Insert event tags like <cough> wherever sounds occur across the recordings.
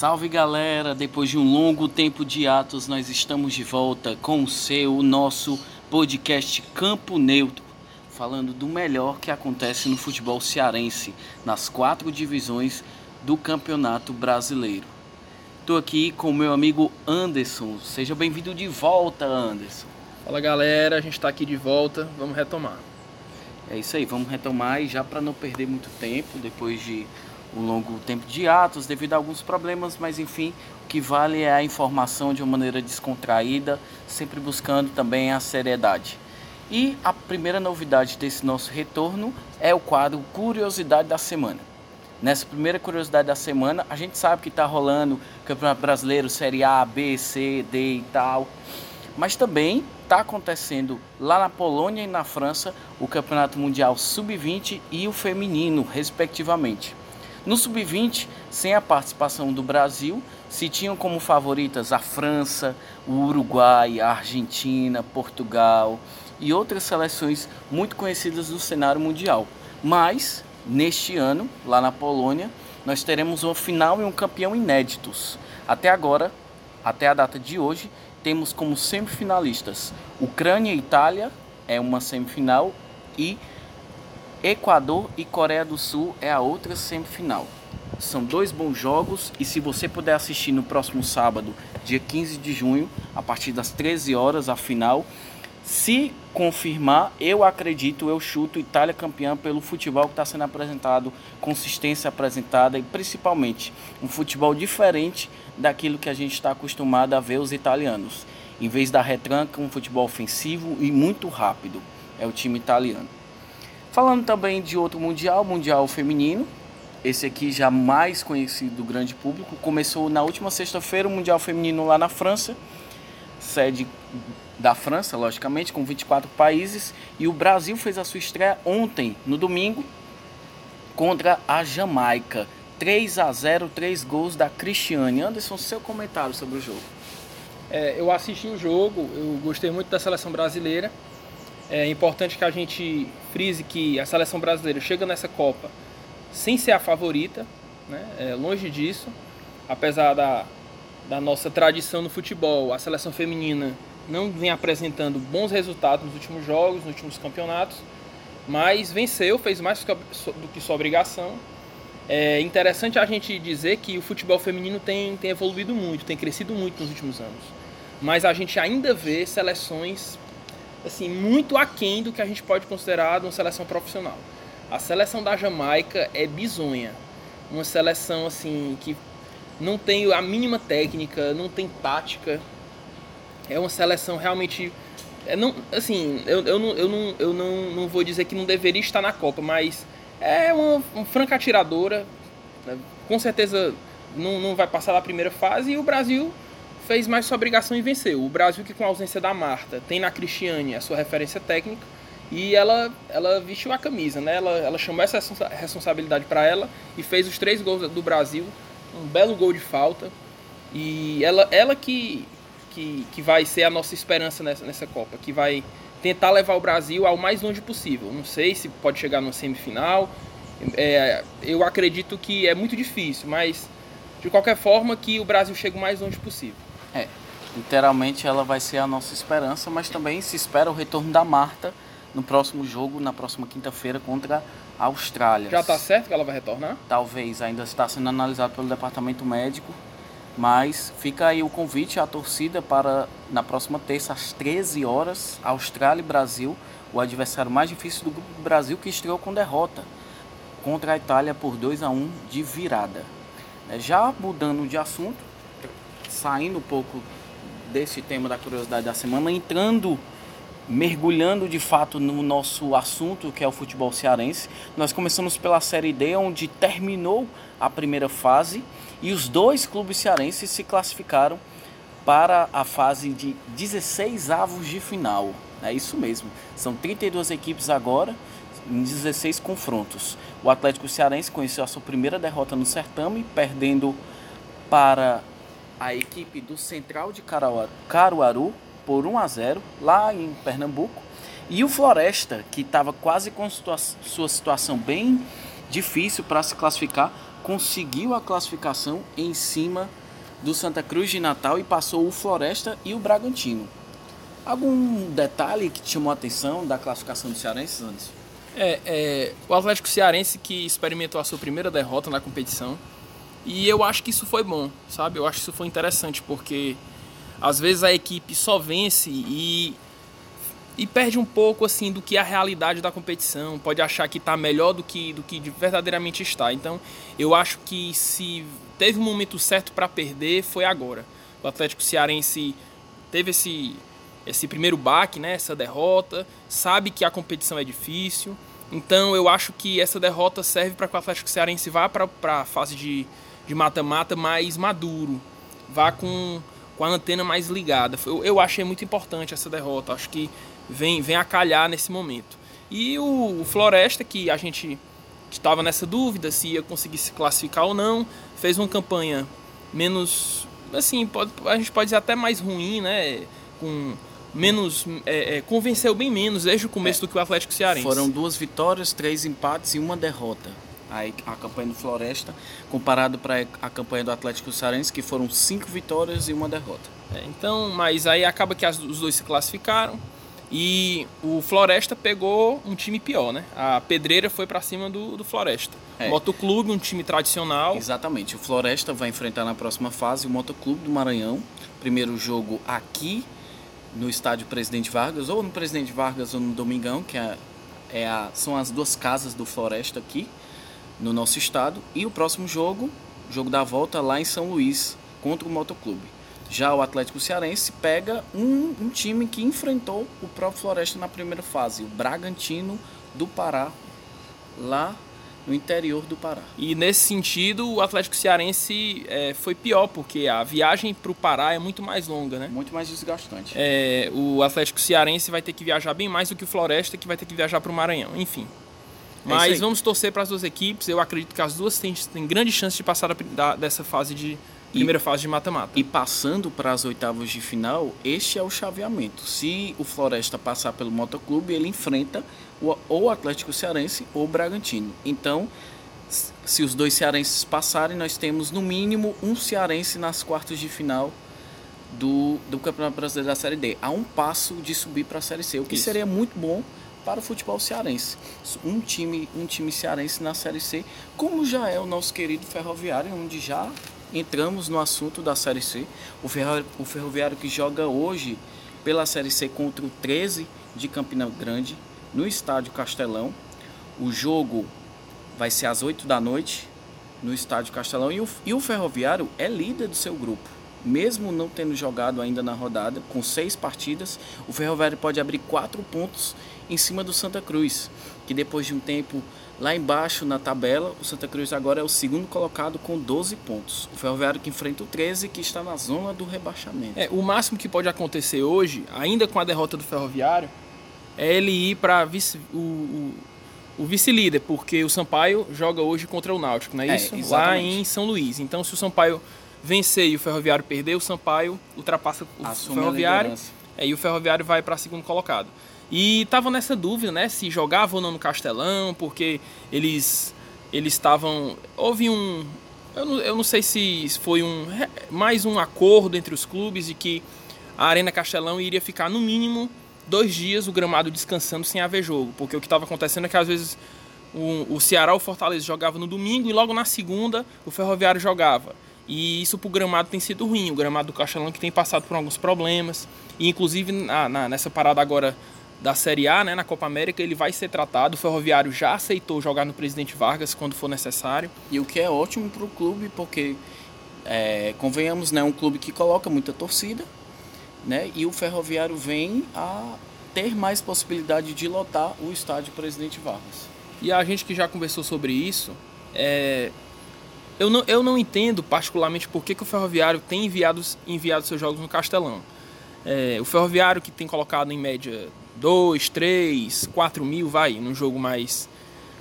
Salve galera! Depois de um longo tempo de atos, nós estamos de volta com o seu, o nosso podcast Campo Neutro, falando do melhor que acontece no futebol cearense, nas quatro divisões do Campeonato Brasileiro. Estou aqui com o meu amigo Anderson. Seja bem-vindo de volta, Anderson. Fala galera, a gente está aqui de volta, vamos retomar. É isso aí, vamos retomar e já para não perder muito tempo, depois de um longo tempo de atos devido a alguns problemas, mas enfim, o que vale é a informação de uma maneira descontraída, sempre buscando também a seriedade. E a primeira novidade desse nosso retorno é o quadro Curiosidade da Semana. Nessa primeira curiosidade da semana, a gente sabe que está rolando Campeonato Brasileiro, Série A, B, C, D e tal. Mas também está acontecendo lá na Polônia e na França o Campeonato Mundial Sub-20 e o Feminino, respectivamente. No sub-20, sem a participação do Brasil, se tinham como favoritas a França, o Uruguai, a Argentina, Portugal e outras seleções muito conhecidas do cenário mundial. Mas, neste ano, lá na Polônia, nós teremos uma final e um campeão inéditos. Até agora, até a data de hoje, temos como semifinalistas Ucrânia e Itália, é uma semifinal, e Equador e Coreia do Sul é a outra semifinal. São dois bons jogos e se você puder assistir no próximo sábado, dia 15 de junho, a partir das 13 horas, a final, se confirmar, eu acredito, eu chuto Itália campeã pelo futebol que está sendo apresentado, consistência apresentada e principalmente um futebol diferente daquilo que a gente está acostumado a ver os italianos. Em vez da retranca, um futebol ofensivo e muito rápido. É o time italiano. Falando também de outro mundial, mundial feminino. Esse aqui já mais conhecido do grande público. Começou na última sexta-feira o mundial feminino lá na França, sede da França, logicamente, com 24 países, e o Brasil fez a sua estreia ontem, no domingo, contra a Jamaica. 3 a 0, 3 gols da Cristiane. Anderson, seu comentário sobre o jogo. É, eu assisti o jogo, eu gostei muito da seleção brasileira. É importante que a gente frise que a seleção brasileira chega nessa Copa sem ser a favorita, né? É, longe disso. Apesar da, da nossa tradição no futebol, a seleção feminina não vem apresentando bons resultados nos últimos jogos, nos últimos campeonatos, mas venceu, fez mais do que sua obrigação. É interessante a gente dizer que o futebol feminino tem, tem evoluído muito, tem crescido muito nos últimos anos. Mas a gente ainda vê seleções assim, muito aquém do que a gente pode considerar uma seleção profissional. A seleção da Jamaica é bizonha. Uma seleção assim que não tem a mínima técnica, não tem tática. É uma seleção realmente é, não, assim, eu, eu, não, eu, não, eu não, não vou dizer que não deveria estar na Copa, mas é uma, uma franca atiradora. Né? Com certeza não, não vai passar da primeira fase e o Brasil fez mais sua obrigação e venceu. O Brasil, que com a ausência da Marta, tem na Cristiane a sua referência técnica e ela, ela vestiu a camisa, né? Ela, ela chamou essa responsabilidade para ela e fez os três gols do Brasil, um belo gol de falta. E ela, ela que, que, que vai ser a nossa esperança nessa, nessa Copa, que vai tentar levar o Brasil ao mais longe possível. Não sei se pode chegar no semifinal. É, eu acredito que é muito difícil, mas de qualquer forma que o Brasil chegue o mais longe possível. É, literalmente ela vai ser a nossa esperança, mas também se espera o retorno da Marta no próximo jogo, na próxima quinta-feira contra a Austrália. Já está certo que ela vai retornar? Talvez, ainda está sendo analisado pelo departamento médico, mas fica aí o convite à torcida para na próxima terça às 13 horas, Austrália e Brasil, o adversário mais difícil do grupo do Brasil que estreou com derrota contra a Itália por 2 a 1 de virada. É, já mudando de assunto, saindo um pouco desse tema da curiosidade da semana, entrando, mergulhando de fato no nosso assunto, que é o futebol cearense. Nós começamos pela Série D, onde terminou a primeira fase e os dois clubes cearenses se classificaram para a fase de 16 avos de final. É isso mesmo. São 32 equipes agora em 16 confrontos. O Atlético Cearense conheceu a sua primeira derrota no certame, perdendo para a equipe do Central de Caruaru por 1 a 0 lá em Pernambuco. E o Floresta, que estava quase com sua situação bem difícil para se classificar, conseguiu a classificação em cima do Santa Cruz de Natal e passou o Floresta e o Bragantino. Algum detalhe que chamou a atenção da classificação do Cearense, antes? É, é, o Atlético Cearense que experimentou a sua primeira derrota na competição. E eu acho que isso foi bom, sabe? Eu acho que isso foi interessante, porque às vezes a equipe só vence e, e perde um pouco assim do que a realidade da competição. Pode achar que está melhor do que, do que verdadeiramente está. Então eu acho que se teve um momento certo para perder, foi agora. O Atlético Cearense teve esse, esse primeiro baque, né, essa derrota, sabe que a competição é difícil. Então eu acho que essa derrota serve para que o Atlético Cearense vá para a fase de de mata-mata mais maduro, vá com, com a antena mais ligada. Eu, eu achei muito importante essa derrota, acho que vem, vem a calhar nesse momento. E o, o Floresta, que a gente estava nessa dúvida se ia conseguir se classificar ou não, fez uma campanha menos, assim, pode, a gente pode dizer até mais ruim, né? Com menos é, é, convenceu bem menos desde o começo é, do que o Atlético Cearense. Foram duas vitórias, três empates e uma derrota a, a campanha do Floresta, comparado para a campanha do Atlético Cearense, que foram cinco vitórias e uma derrota. É, então, mas aí acaba que as, os dois se classificaram e o Floresta pegou um time pior, né? A Pedreira foi para cima do, do Floresta. É. Motoclube, um time tradicional. Exatamente. O Floresta vai enfrentar na próxima fase o Motoclube do Maranhão. Primeiro jogo aqui no estádio Presidente Vargas, ou no Presidente Vargas ou no Domingão, que é, é a, são as duas casas do Floresta aqui no nosso estado. E o próximo jogo, jogo da volta lá em São Luís, contra o Motoclube. Já o Atlético Cearense pega um, um time que enfrentou o próprio Floresta na primeira fase, o Bragantino do Pará, lá no interior do Pará. E nesse sentido, o Atlético Cearense é, foi pior, porque a viagem para o Pará é muito mais longa, né? Muito mais desgastante. É, o Atlético Cearense vai ter que viajar bem mais do que o Floresta, que vai ter que viajar para o Maranhão. Enfim, Mas é vamos torcer para as duas equipes. Eu acredito que as duas têm, têm grande chance de passar da, dessa fase de primeira e, fase de mata-mata. E passando para as oitavas de final, este é o chaveamento. Se o Floresta passar pelo Motoclube, ele enfrenta o, ou o Atlético Cearense ou o Bragantino. Então, se os dois cearenses passarem, nós temos no mínimo um cearense nas quartas de final do, do Campeonato Brasileiro da Série D. Há um passo de subir para a Série C, o que Isso. seria muito bom para o futebol cearense. Um time, um time cearense na Série C, como já é o nosso querido Ferroviário, onde já entramos no assunto da Série C. O, ferro, o Ferroviário que joga hoje pela Série C contra o 13 de Campina Grande, no estádio Castelão. O jogo vai ser às 8 da noite no estádio Castelão e o, e o Ferroviário é líder do seu grupo mesmo não tendo jogado ainda na rodada, com seis partidas, o Ferroviário pode abrir quatro pontos em cima do Santa Cruz, que depois de um tempo lá embaixo na tabela, o Santa Cruz agora é o segundo colocado com 12 pontos. O Ferroviário que enfrenta o 13, que está na zona do rebaixamento. É, o máximo que pode acontecer hoje, ainda com a derrota do Ferroviário, é ele ir para o, o, o vice-líder, porque o Sampaio joga hoje contra o Náutico, não é, é isso? Lá em São Luís. Então, se o Sampaio vencer e o Ferroviário perder, o Sampaio ultrapassa o Assume Ferroviário. É, e o Ferroviário vai para segundo colocado. E tava nessa dúvida, né, se jogava ou não no Castelão, porque eles eles estavam houve um eu não, eu não sei se foi um mais um acordo entre os clubes de que a Arena Castelão iria ficar no mínimo dois dias o gramado descansando sem haver jogo, porque o que estava acontecendo é que às vezes o, o Ceará ou o Fortaleza jogava no domingo e logo na segunda o Ferroviário jogava. E isso para o gramado tem sido ruim. O gramado do Castelão que tem passado por alguns problemas. E inclusive na, na, nessa parada agora da Série A, né, na Copa América, ele vai ser tratado. O Ferroviário já aceitou jogar no Presidente Vargas quando for necessário. E o que é ótimo para o clube, porque, é, convenhamos, né, um clube que coloca muita torcida, né, e o Ferroviário vem a ter mais possibilidade de lotar o estádio Presidente Vargas. E a gente que já conversou sobre isso, é, eu não, eu não entendo particularmente por que, que o Ferroviário tem enviado, enviado seus jogos no Castelão. É, o Ferroviário que tem colocado em média 2, 3, 4 mil, vai, num jogo mais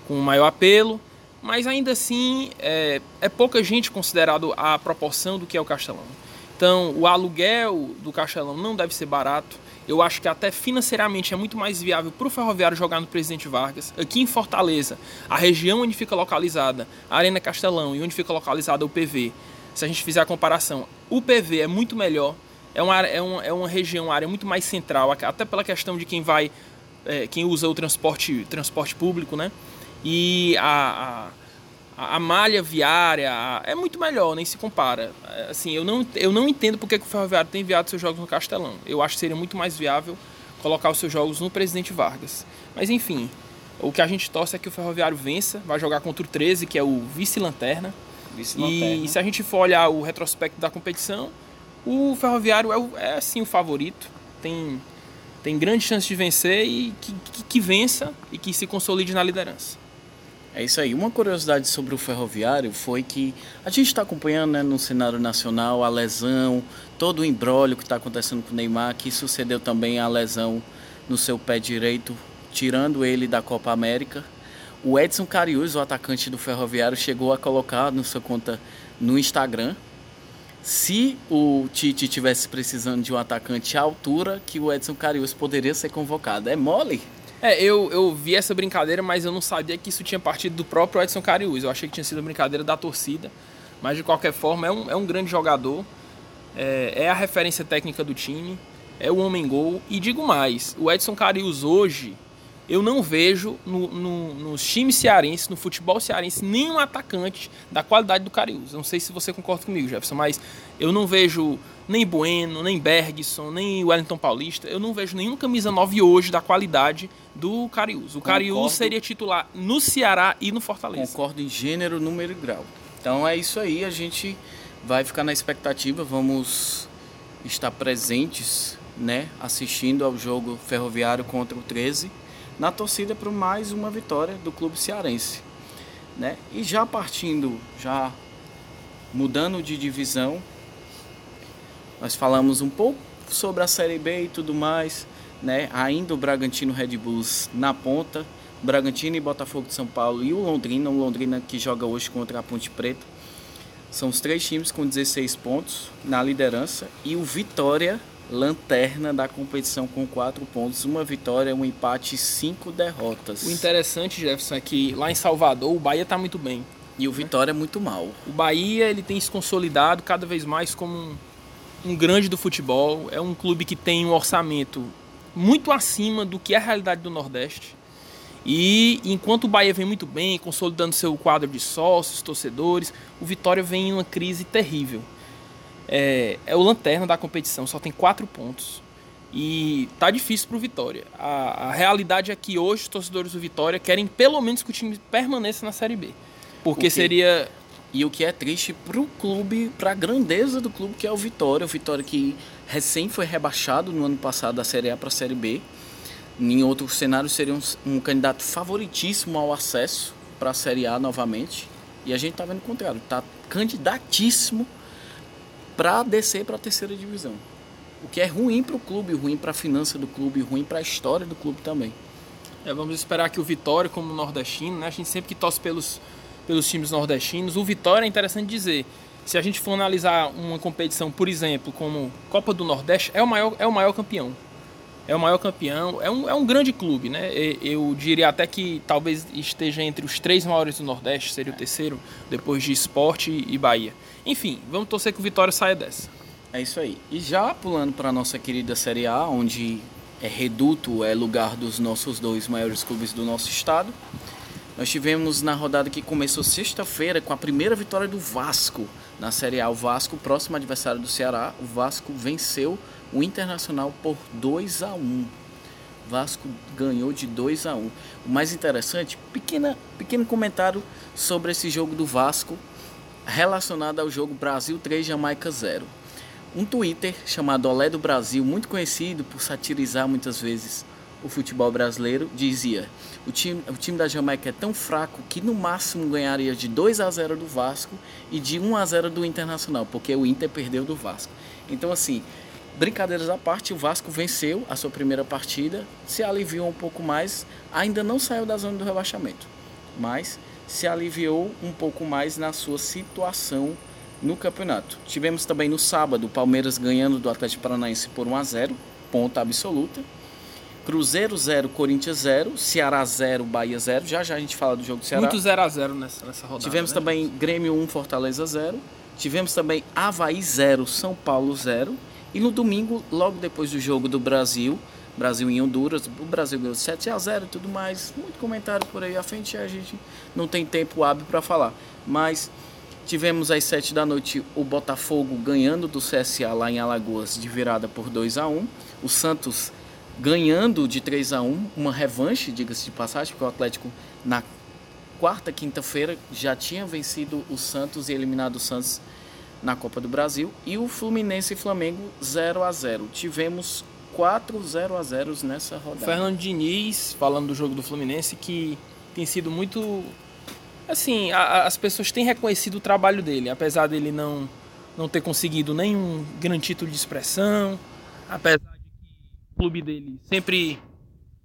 com maior apelo, mas ainda assim é, é pouca gente considerado a proporção do que é o Castelão. Então, o aluguel do Castelão não deve ser barato. Eu acho que até financeiramente é muito mais viável para o Ferroviário jogar no Presidente Vargas. Aqui em Fortaleza, a região onde fica localizada a Arena Castelão e onde fica localizada o PV, se a gente fizer a comparação, o PV é muito melhor. É uma, é uma, é uma região, uma área muito mais central, até pela questão de quem vai, é, quem usa o transporte, transporte público, né? E a, a, a malha viária a, é muito melhor, nem se compara. É, assim, eu não, eu não entendo porque que o Ferroviário tem enviado seus jogos no Castelão. Eu acho que seria muito mais viável colocar os seus jogos no Presidente Vargas. Mas enfim, o que a gente torce é que o Ferroviário vença, vai jogar contra o 13, que é o vice-lanterna. Vice e se a gente for olhar o retrospecto da competição, o Ferroviário é, o, é sim o favorito. Tem, tem grande chance de vencer e que, que, que vença e que se consolide na liderança. É isso aí. Uma curiosidade sobre o Ferroviário foi que a gente está acompanhando né, no cenário nacional a lesão, todo o embrólio que está acontecendo com o Neymar, que sucedeu também a lesão no seu pé direito, tirando ele da Copa América. O Edson Carius, o atacante do Ferroviário, chegou a colocar no sua conta no Instagram se o Tite tivesse precisando de um atacante à altura, que o Edson Carius poderia ser convocado. É mole? É, eu, eu vi essa brincadeira, mas eu não sabia que isso tinha partido do próprio Edson Cariús. Eu achei que tinha sido brincadeira da torcida. Mas de qualquer forma, é um, é um grande jogador. É, é a referência técnica do time. É o homem-gol. E digo mais: o Edson Cariús hoje eu não vejo no, no, nos times cearenses, no futebol cearense, nenhum atacante da qualidade do Cariús. Não sei se você concorda comigo, Jefferson, mas eu não vejo nem Bueno, nem Bergson, nem Wellington Paulista. Eu não vejo nenhum camisa 9 hoje da qualidade do Cariús. O Cariús seria titular no Ceará e no Fortaleza. Concordo em gênero, número e grau. Então é isso aí, a gente vai ficar na expectativa, vamos estar presentes, né, assistindo ao jogo ferroviário contra o 13 na torcida para mais uma vitória do clube cearense. Né? E já partindo, já mudando de divisão, nós falamos um pouco sobre a Série B e tudo mais, né? ainda o Bragantino Red Bulls na ponta, Bragantino e Botafogo de São Paulo e o Londrina, o Londrina que joga hoje contra a Ponte Preta. São os três times com 16 pontos na liderança e o Vitória lanterna da competição com quatro pontos, uma vitória, um empate e cinco derrotas. O interessante, Jefferson, é que lá em Salvador o Bahia está muito bem. E o Vitória é muito mal. O Bahia ele tem se consolidado cada vez mais como um, um grande do futebol. É um clube que tem um orçamento muito acima do que é a realidade do Nordeste. E enquanto o Bahia vem muito bem, consolidando seu quadro de sócios, torcedores, o Vitória vem em uma crise terrível é, é o lanterna da competição, só tem quatro pontos. E tá difícil pro Vitória. A, a, realidade é que hoje os torcedores do Vitória querem pelo menos que o time permaneça na Série B. Porque seria. E o que é triste pro clube, pra grandeza do clube, que é o Vitória. O Vitória que recém foi rebaixado no ano passado da Série A para a Série B. Em outro cenário seria um, um candidato favoritíssimo ao acesso para a Série A novamente. E a gente tá vendo o contrário. Tá candidatíssimo para descer para a terceira divisão. O que é ruim para o clube, ruim para a finança do clube, ruim para a história do clube também. É, vamos esperar que o Vitória, como nordestino, né, a gente sempre que torce pelos, pelos times nordestinos, o Vitória é interessante dizer. Se a gente for analisar uma competição, por exemplo, como Copa do Nordeste, é o maior, é o maior campeão. É o maior campeão, é um, é um grande clube, né? Eu diria até que talvez esteja entre os três maiores do Nordeste, seria o terceiro, depois de Esporte e Bahia. Enfim, vamos torcer que o Vitória saia dessa. É isso aí. E já pulando para a nossa querida Série A, onde é reduto, é lugar dos nossos dois maiores clubes do nosso estado. Nós tivemos na rodada que começou sexta-feira com a primeira vitória do Vasco na Série A. O Vasco, próximo adversário do Ceará, o Vasco venceu o Internacional por 2 a 1. O Vasco ganhou de 2 a 1. O mais interessante, pequena, pequeno comentário sobre esse jogo do Vasco relacionada ao jogo Brasil 3 Jamaica 0. Um Twitter chamado Olé do Brasil, muito conhecido por satirizar muitas vezes o futebol brasileiro, dizia: o time, o time da Jamaica é tão fraco que no máximo ganharia de 2 a 0 do Vasco e de 1 a 0 do Internacional, porque o Inter perdeu do Vasco. Então, assim, brincadeiras à parte, o Vasco venceu a sua primeira partida, se aliviou um pouco mais, ainda não saiu da zona do rebaixamento, mas se aliviou um pouco mais na sua situação no campeonato. Tivemos também no sábado o Palmeiras ganhando do Atlético Paranaense por 1 a 0. ponta absoluta. Cruzeiro 0, Corinthians 0, Ceará 0, Bahia 0. Já já a gente fala do jogo do Ceará. Muito 0 a 0 nessa, nessa rodada. Tivemos né? também Grêmio 1, Fortaleza 0. Tivemos também Havaí 0, São Paulo 0. E no domingo, logo depois do jogo do Brasil, Brasil em Honduras, o Brasil ganhou 7 a 0 e tudo mais. Muito comentário por aí à frente, a gente não tem tempo hábil para falar. Mas tivemos às 7 da noite o Botafogo ganhando do CSA lá em Alagoas de virada por 2 a 1. O Santos ganhando de 3 a 1, uma revanche, diga-se de passagem, porque o Atlético na quarta, quinta-feira já tinha vencido o Santos e eliminado o Santos na Copa do Brasil e o Fluminense e Flamengo 0 a 0. Tivemos 4 0 a 0 nessa rodada. Fernando Diniz, falando do jogo do Fluminense, que tem sido muito. Assim, a, as pessoas têm reconhecido o trabalho dele, apesar dele não, não ter conseguido nenhum grande título de expressão, apesar clube dele sempre.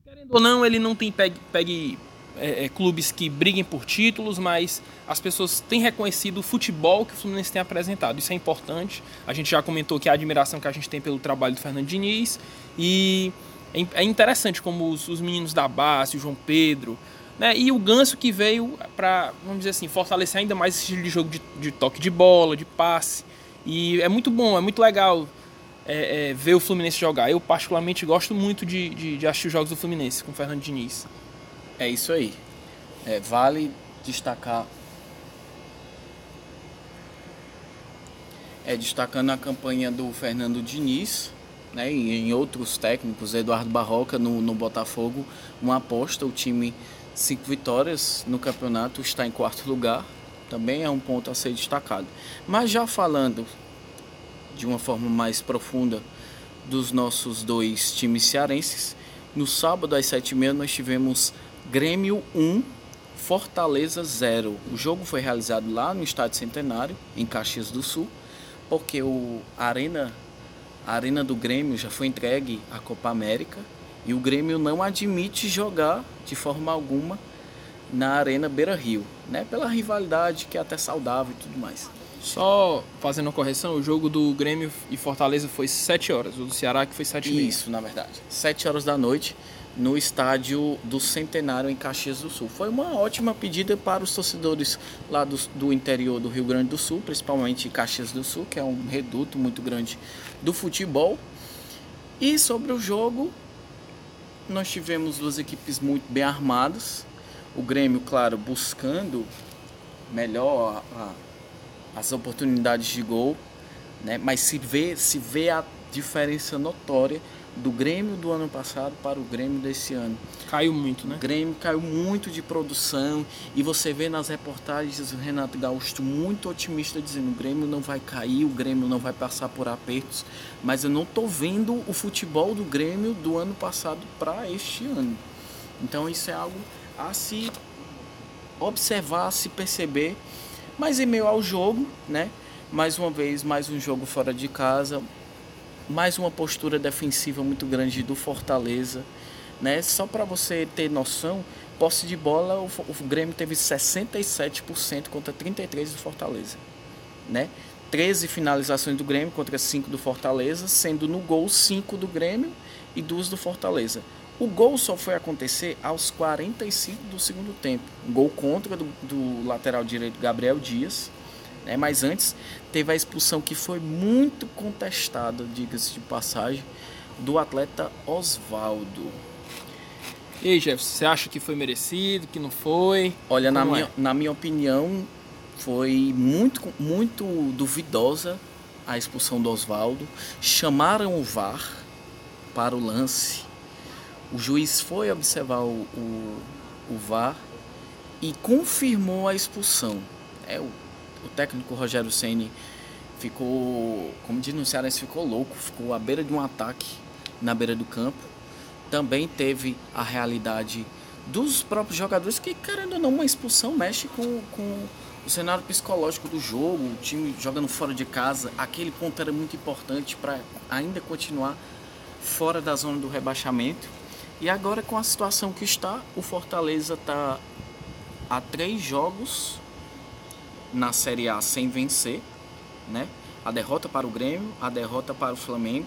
Querendo ou não, ele não tem pegue, pegue é, é, clubes que briguem por títulos, mas as pessoas têm reconhecido o futebol que o Fluminense tem apresentado. Isso é importante. A gente já comentou que a admiração que a gente tem pelo trabalho do Fernando Diniz. E é, é interessante como os, os meninos da base, o João Pedro, né, e o Ganso que veio para, vamos dizer assim, fortalecer ainda mais esse estilo de jogo de, de toque de bola, de passe. E é muito bom, é muito legal é, é, ver o Fluminense jogar. Eu, particularmente, gosto muito de, de, de assistir os jogos do Fluminense com o Fernando Diniz. É isso aí. É, vale destacar. É, destacando a campanha do Fernando Diniz, né, e em outros técnicos, Eduardo Barroca no, no Botafogo, uma aposta, o time cinco vitórias no campeonato, está em quarto lugar, também é um ponto a ser destacado. Mas já falando de uma forma mais profunda dos nossos dois times cearenses, no sábado às sete e meia nós tivemos Grêmio 1, Fortaleza 0. O jogo foi realizado lá no Estádio Centenário, em Caxias do Sul, porque o Arena, a Arena do Grêmio já foi entregue à Copa América e o Grêmio não admite jogar de forma alguma na Arena Beira Rio, né? Pela rivalidade que é até saudável e tudo mais. Só fazendo uma correção, o jogo do Grêmio e Fortaleza foi 7 horas, o do Ceará que foi 7 e Isso, na verdade. 7 horas da noite no estádio do Centenário em Caxias do Sul. Foi uma ótima pedida para os torcedores lá do, do, interior do Rio Grande do Sul, principalmente Caxias do Sul, que é um reduto muito grande do futebol. E sobre o jogo, nós tivemos duas equipes muito bem armadas. O Grêmio, claro, buscando melhor a, as oportunidades de gol, né? mas se vê, se vê a diferença notória do Grêmio do ano passado para o Grêmio desse ano. Caiu muito, né? O Grêmio caiu muito de produção e você vê nas reportagens o Renato Gaúcho muito otimista dizendo o Grêmio não vai cair, o Grêmio não vai passar por apertos, mas eu não estou vendo o futebol do Grêmio do ano passado para este ano. Então isso é algo a se observar, a se perceber, mas em meio ao jogo, né? Mais uma vez, mais um jogo fora de casa, mais uma postura defensiva muito grande do Fortaleza. Né? Só para você ter noção, posse de bola, o, o Grêmio teve 67% contra 33% do Fortaleza. Né? 13 finalizações do Grêmio contra 5 do Fortaleza, sendo no gol 5 do Grêmio e 2 do Fortaleza. O gol só foi acontecer aos 45 do segundo tempo. Um gol contra do, do lateral direito Gabriel Dias né? Mas antes teve a expulsão que foi muito contestada, diga-se de passagem, do atleta Oswaldo. E aí, Jeff, você acha que foi merecido, que não foi? Olha, na minha, é? na minha opinião, foi muito, muito duvidosa a expulsão do Oswaldo. Chamaram o VAR para o lance. O juiz foi observar o, o, o VAR e confirmou a expulsão. É, o o técnico Rogério Ceni ficou, como Ceará, ficou louco, ficou à beira de um ataque na beira do campo. Também teve a realidade dos próprios jogadores que, querendo ou não, uma expulsão mexe com, com o cenário psicológico do jogo, o time jogando fora de casa. Aquele ponto era muito importante para ainda continuar fora da zona do rebaixamento. E agora, com a situação que está, o Fortaleza está a três jogos na Série A sem vencer, né? A derrota para o Grêmio, a derrota para o Flamengo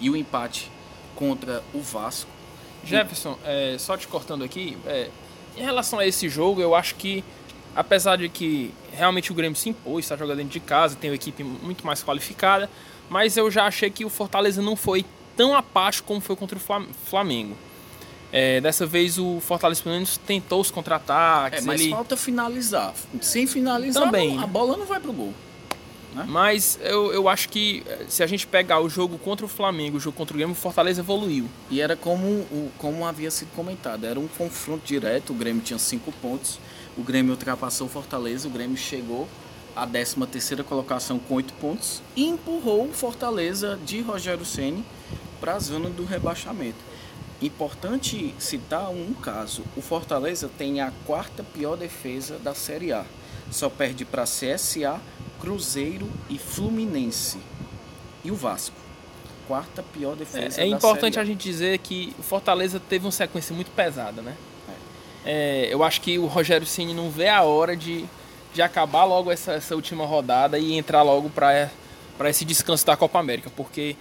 e o empate contra o Vasco. Jefferson, é, só te cortando aqui, é, em relação a esse jogo, eu acho que, apesar de que realmente o Grêmio se impôs, está jogando dentro de casa, tem uma equipe muito mais qualificada, mas eu já achei que o Fortaleza não foi tão apático como foi contra o Flamengo. É, dessa vez o Fortaleza pelo menos tentou os contra-ataques. É, mas ele... falta finalizar. Sem finalizar, Também. a bola não vai pro gol. Né? Mas eu, eu acho que eh, se a gente pegar o jogo contra o Flamengo, o jogo contra o Grêmio, o Fortaleza evoluiu. E era como, como havia sido comentado, era um confronto direto, o Grêmio tinha cinco pontos, o Grêmio ultrapassou o Fortaleza, o Grêmio chegou à 13 terceira colocação com oito pontos e empurrou o Fortaleza de Rogério Ceni para a zona do rebaixamento. Importante citar um caso: o Fortaleza tem a quarta pior defesa da Série A, só perde para CSA, Cruzeiro e Fluminense. E o Vasco. Quarta pior defesa. É, é importante a gente dizer que o Fortaleza teve uma sequência muito pesada, né? É. É, eu acho que o Rogério Ceni não vê a hora de, de acabar logo essa, essa última rodada e entrar logo para esse descanso da Copa América, porque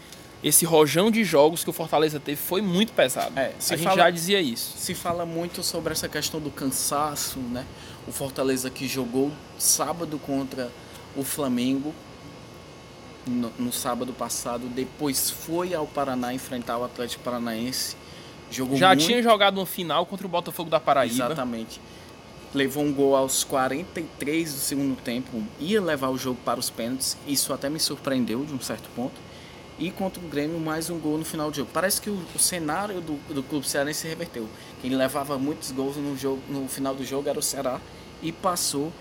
esse rojão de jogos que o Fortaleza teve foi muito pesado. É, a gente já dizia isso. Se fala muito sobre essa questão do cansaço, né? O Fortaleza que jogou sábado contra o Flamengo no, no, sábado passado, depois foi ao Paraná enfrentar o Atlético Paranaense. Jogou Já muito... tinha jogado no final contra o Botafogo da Paraíba. Exatamente. Levou um gol aos 43 do segundo tempo, ia levar o jogo para os pênaltis. Isso até me surpreendeu de um certo ponto. E contra o Grêmio, mais um gol no final do jogo. Parece que o, o cenário do, do clube cearense se reverteu. Quem levava muitos gols no, jogo, no final do jogo era o Ceará e passou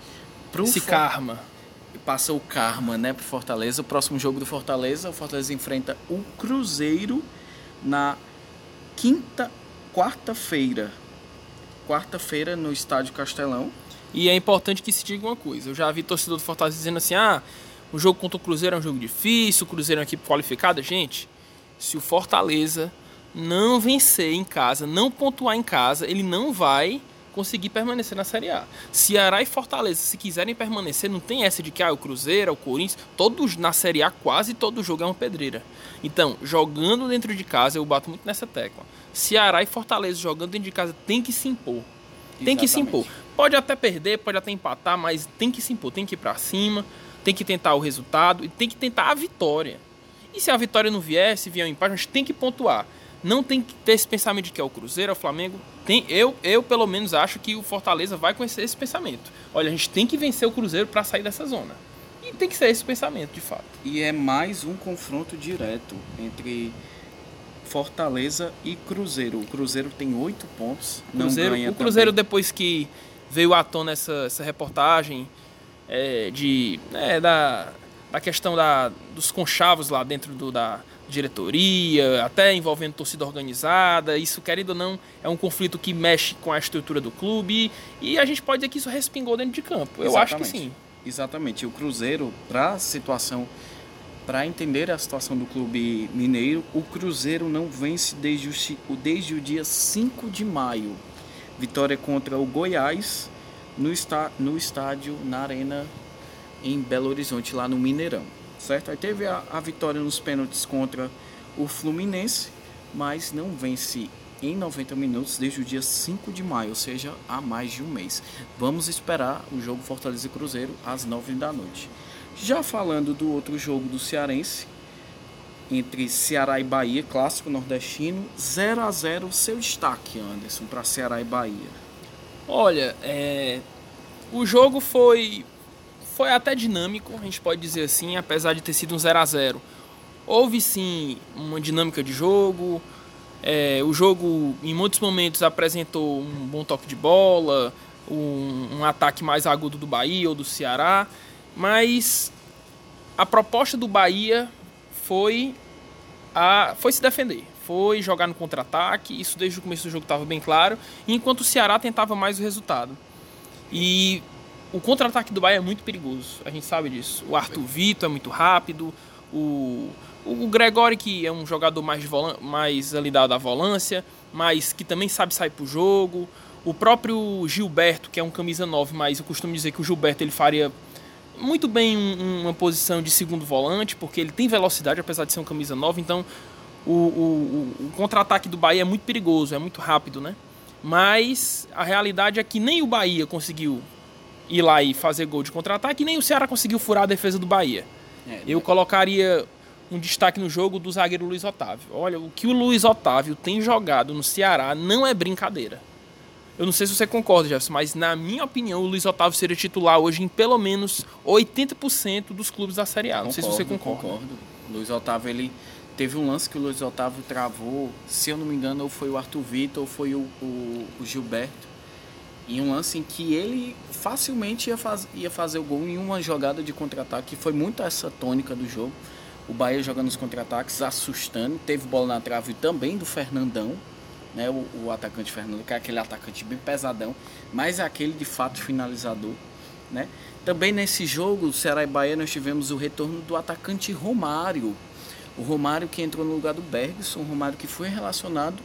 para o. Esse For... karma passa o karma, né, pro Fortaleza. O próximo jogo do Fortaleza, o Fortaleza enfrenta o Cruzeiro na quinta, quarta-feira. Quarta-feira no Estádio Castelão. E é importante que se diga uma coisa. Eu já vi torcedor do Fortaleza dizendo assim: "Ah, o jogo contra o Cruzeiro é um jogo difícil, o Cruzeiro é uma equipe qualificada". Gente, se o Fortaleza não vencer em casa, não pontuar em casa, ele não vai conseguir permanecer na Série A. Ceará e Fortaleza, se quiserem permanecer, não tem essa de que ah, o Cruzeiro, o Corinthians, todos na Série A, quase todo jogo é uma pedreira. Então, jogando dentro de casa, eu bato muito nessa tecla. Ceará e Fortaleza jogando dentro de casa tem que se impor. Tem Exatamente. que se impor. Pode até perder, pode até empatar, mas tem que se impor, tem que ir para cima, tem que tentar o resultado e tem que tentar a vitória. E se a vitória não vier, se vier um empate, a gente tem que pontuar não tem que ter esse pensamento de que é o Cruzeiro, é o Flamengo. Tem, eu, eu, pelo menos, acho que o Fortaleza vai conhecer esse pensamento. Olha, a gente tem que vencer o Cruzeiro para sair dessa zona. E tem que ser esse pensamento, de fato. E é mais um confronto direto entre Fortaleza e Cruzeiro. O Cruzeiro tem oito pontos. Cruzeiro, não ganha o Cruzeiro, também. depois que veio à tona essa, essa reportagem é, de, é, da, da questão da, dos conchavos lá dentro do, da, diretoria, até envolvendo torcida organizada. Isso, querendo ou não, é um conflito que mexe com a estrutura do clube e a gente pode dizer que isso respingou dentro de campo. Eu Exatamente. acho que sim. Exatamente. O Cruzeiro, para a situação, para entender a situação do clube mineiro, o Cruzeiro não vence desde o, desde o dia 5 de maio. Vitória contra o Goiás no, está, no estádio, na Arena, em Belo Horizonte, lá no Mineirão certo? Aí teve a, a vitória nos pênaltis contra o Fluminense, mas não vence em 90 minutos desde o dia 5 de maio, ou seja, há mais de um mês. Vamos esperar o jogo Fortaleza e Cruzeiro às 9 da noite. Já falando do outro jogo do Cearense, entre Ceará e Bahia, clássico nordestino, 0 a 0 seu destaque, Anderson, para Ceará e Bahia. Olha, é... o jogo foi foi até dinâmico, a gente pode dizer assim, apesar de ter sido um 0 a 0 Houve sim uma dinâmica de jogo, é, o jogo em muitos momentos apresentou um bom toque de bola, um, um ataque mais agudo do Bahia ou do Ceará, mas a proposta do Bahia foi, a, foi se defender, foi jogar no contra-ataque, isso desde o começo do jogo estava bem claro, enquanto o Ceará tentava mais o resultado. E o contra-ataque do Bahia é muito perigoso, a gente sabe disso. O Arthur Vitor é muito rápido, o, o Gregori, que é um jogador mais, mais ali da, da volância, mas que também sabe sair pro jogo. O próprio Gilberto, que é um camisa 9, mas eu costumo dizer que o Gilberto ele faria muito bem um, uma posição de segundo volante, porque ele tem velocidade, apesar de ser um camisa 9, então o, o, o contra-ataque do Bahia é muito perigoso, é muito rápido, né? Mas a realidade é que nem o Bahia conseguiu ir lá e fazer gol de contra-ataque, nem o Ceará conseguiu furar a defesa do Bahia. É, Eu né? colocaria um destaque no jogo do zagueiro Luiz Otávio. Olha, o que o Luiz Otávio tem jogado no Ceará não é brincadeira. Eu não sei se você concorda, Jefferson, mas na minha opinião, o Luiz Otávio seria titular hoje em pelo menos 80% dos clubes da Série A. Não concordo, sei se você concorda. Concordo. Luiz Otávio, ele teve um lance que o Luiz Otávio travou, se eu não me engano, ou foi o Arthur Vitor ou foi o, o, o Gilberto. E um lance em que ele facilmente ia, faz, ia fazer o gol em uma jogada de contra-ataque, que foi muito essa tônica do jogo. O Bahia jogando os contra-ataques, assustando. Teve bola na trave também do Fernandão, né? O, o, atacante Fernando, que é aquele atacante bem pesadão, mas é aquele de fato finalizador, né? Também nesse jogo, Ceará e Bahia, nós tivemos o retorno do atacante Romário. O Romário que entrou no lugar do Bergson, o Romário que foi relacionado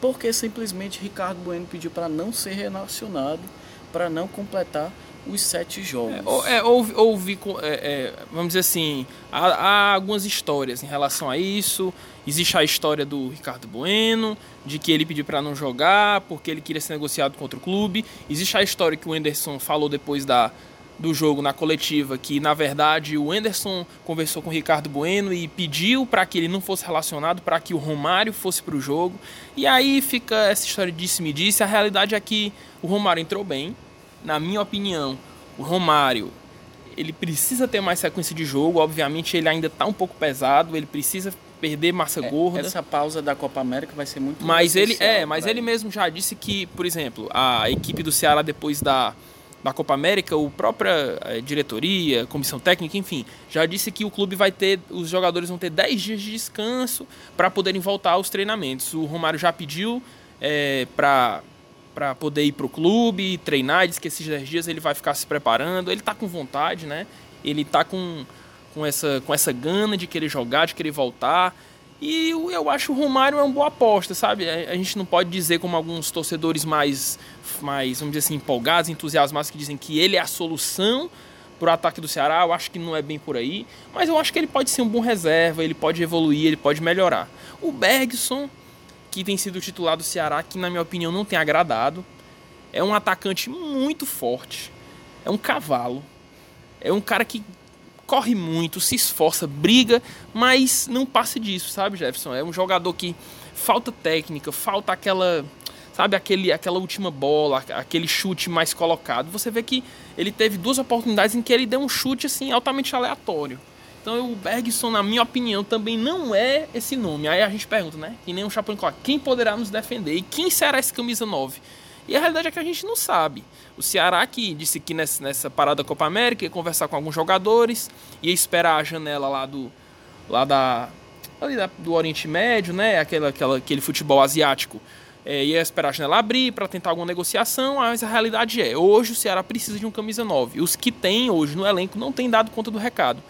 porque simplesmente Ricardo Bueno pediu para não ser relacionado, para não completar os sete jogos. É, é, houve, houve é, é, vamos dizer assim, há, há, algumas histórias em relação a isso. Existe a história do Ricardo Bueno, de que ele pediu para não jogar porque ele queria ser negociado contra o clube. Existe a história que o Anderson falou depois da, do jogo na coletiva que, na verdade, o Anderson conversou com o Ricardo Bueno e pediu para que ele não fosse relacionado, para que o Romário fosse para o jogo. E aí fica essa história de disse-me disse. A realidade é que o Romário entrou bem, na minha opinião, o Romário ele precisa ter mais sequência de jogo. Obviamente, ele ainda está um pouco pesado. Ele precisa perder massa é, gorda. Essa pausa da Copa América vai ser muito. Mas ele é, mas ele, ele mesmo já disse que, por exemplo, a equipe do Ceará depois da da Copa América, o própria eh, diretoria, comissão técnica, enfim, já disse que o clube vai ter, os jogadores vão ter 10 dias de descanso para poderem voltar aos treinamentos. O Romário já pediu é, para para poder ir para o clube, treinar, diz que esses 10 dias ele vai ficar se preparando. Ele está com vontade, né? Ele está com, com, essa, com essa gana de querer jogar, de querer voltar. E eu acho o Romário é uma boa aposta, sabe? A gente não pode dizer como alguns torcedores mais, mais vamos dizer assim, empolgados, entusiasmados, que dizem que ele é a solução para o ataque do Ceará. Eu acho que não é bem por aí. Mas eu acho que ele pode ser um bom reserva, ele pode evoluir, ele pode melhorar. O Bergson, que tem sido titular do Ceará, que na minha opinião não tem agradado. É um atacante muito forte. É um cavalo. É um cara que corre muito, se esforça, briga, mas não passa disso, sabe, Jefferson? É um jogador que falta técnica, falta aquela, sabe, aquele, aquela última bola, aquele chute mais colocado. Você vê que ele teve duas oportunidades em que ele deu um chute assim altamente aleatório. Então o Bergson, na minha opinião, também não é esse nome. Aí a gente pergunta, né? Que nem um Chapolin quem poderá nos defender? E quem será esse camisa 9? E a realidade é que a gente não sabe. O Ceará que disse que nessa, nessa parada da Copa América ia conversar com alguns jogadores, ia esperar a janela lá do lá da ali da, do Oriente Médio, né? Aquela, aquela, aquele futebol asiático. É, ia esperar a janela abrir para tentar alguma negociação, mas a realidade é, hoje o Ceará precisa de um camisa 9. Os que tem hoje no elenco não têm dado conta do recado.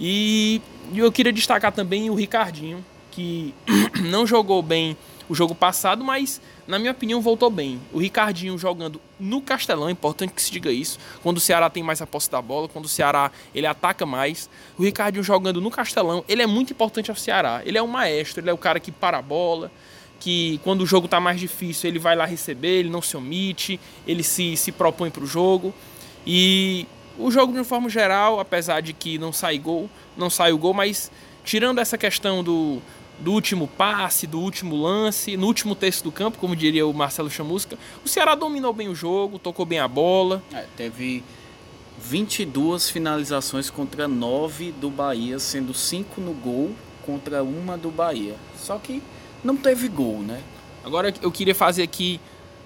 E eu queria destacar também o Ricardinho, que <clears throat> não jogou bem o jogo passado, mas na minha opinião voltou bem. O Ricardinho jogando no Castelão, é importante que se diga isso. Quando o Ceará tem mais a posse da bola, quando o Ceará ele ataca mais. O Ricardinho jogando no Castelão, ele é muito importante ao Ceará. Ele é um maestro, ele é o cara que para a bola, que quando o jogo está mais difícil, ele vai lá receber, ele não se omite, ele se, se propõe para o jogo. E o jogo, de uma forma geral, apesar de que não sai gol, não sai o gol, mas tirando essa questão do, do último passe, do último lance, no último terço do campo, como diria o Marcelo Chamusca, o Ceará dominou bem o jogo, tocou bem a bola. É, teve 22 finalizações contra 9 do Bahia, sendo 5 no gol contra uma do Bahia. Só que não teve gol, né? Agora eu queria fazer aqui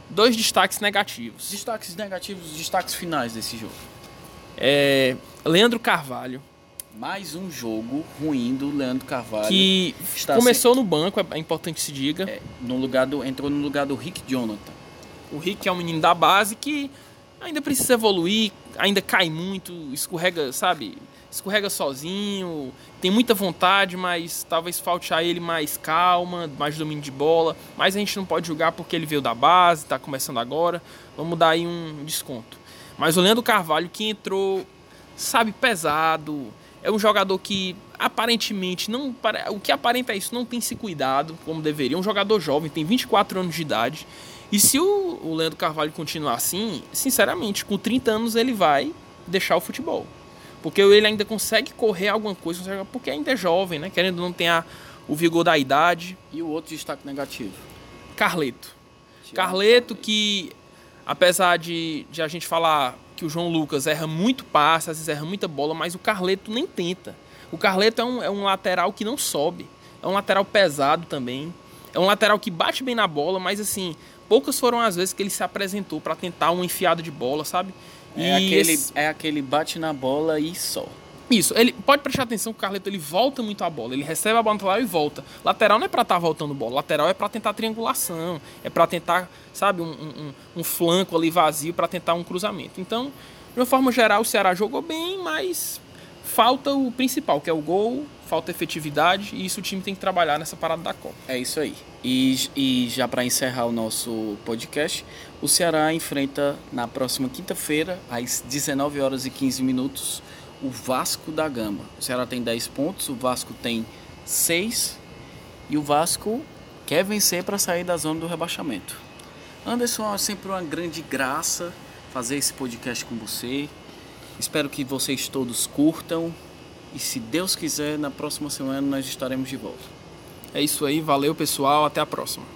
dois destaques negativos. Destaques negativos, destaques finais desse jogo. É, Leandro Carvalho. Mais um jogo ruim do Leandro Carvalho. Que começou no banco, é importante se diga. É, no lugar do, entrou no lugar do Rick Jonathan. O Rick é um menino da base que ainda precisa evoluir, ainda cai muito, escorrega, sabe? Escorrega sozinho, tem muita vontade, mas talvez falte a ele mais calma, mais domínio de bola. Mas a gente não pode julgar porque ele veio da base, está começando agora. Vamos dar aí um desconto. Mas o Leandro Carvalho que entrou, sabe, pesado, É um jogador que aparentemente não. O que aparenta é isso, não tem se cuidado como deveria. É um jogador jovem, tem 24 anos de idade. E se o, o Leandro Carvalho continuar assim, sinceramente, com 30 anos ele vai deixar o futebol. Porque ele ainda consegue correr alguma coisa, porque ainda é jovem, né? Querendo não ter o vigor da idade. E o outro destaque negativo? Carleto. Carleto que, apesar de, de a gente falar que o João Lucas erra muito passe, às vezes erra muita bola, mas o Carleto nem tenta. O Carleto é um, é um lateral que não sobe. É um lateral pesado também. É um lateral que bate bem na bola, mas assim, poucas foram as vezes que ele se apresentou para tentar um enfiado de bola, sabe? É aquele, esse... é aquele bate na bola e só. Isso, ele pode prestar atenção que o Carleto ele volta muito a bola, ele recebe a bola lateral e volta. Lateral não é para estar tá voltando bola, lateral é para tentar triangulação, é para tentar, sabe, um, um, um, flanco ali vazio para tentar um cruzamento. Então, de uma forma geral, o Ceará jogou bem, mas falta o principal, que é o gol, falta efetividade e isso o time tem que trabalhar nessa parada da Copa. É isso aí. E, e já para encerrar o nosso podcast, o Ceará enfrenta na próxima quinta-feira, às 19 horas e 15 minutos, o Vasco da Gama. O Ceará tem 10 pontos, o Vasco tem 6 e o Vasco quer vencer para sair da zona do rebaixamento. Anderson, é sempre uma grande graça fazer esse podcast com você. Espero que vocês todos curtam e se Deus quiser, na próxima semana nós estaremos de volta. É isso aí, valeu pessoal, até a próxima.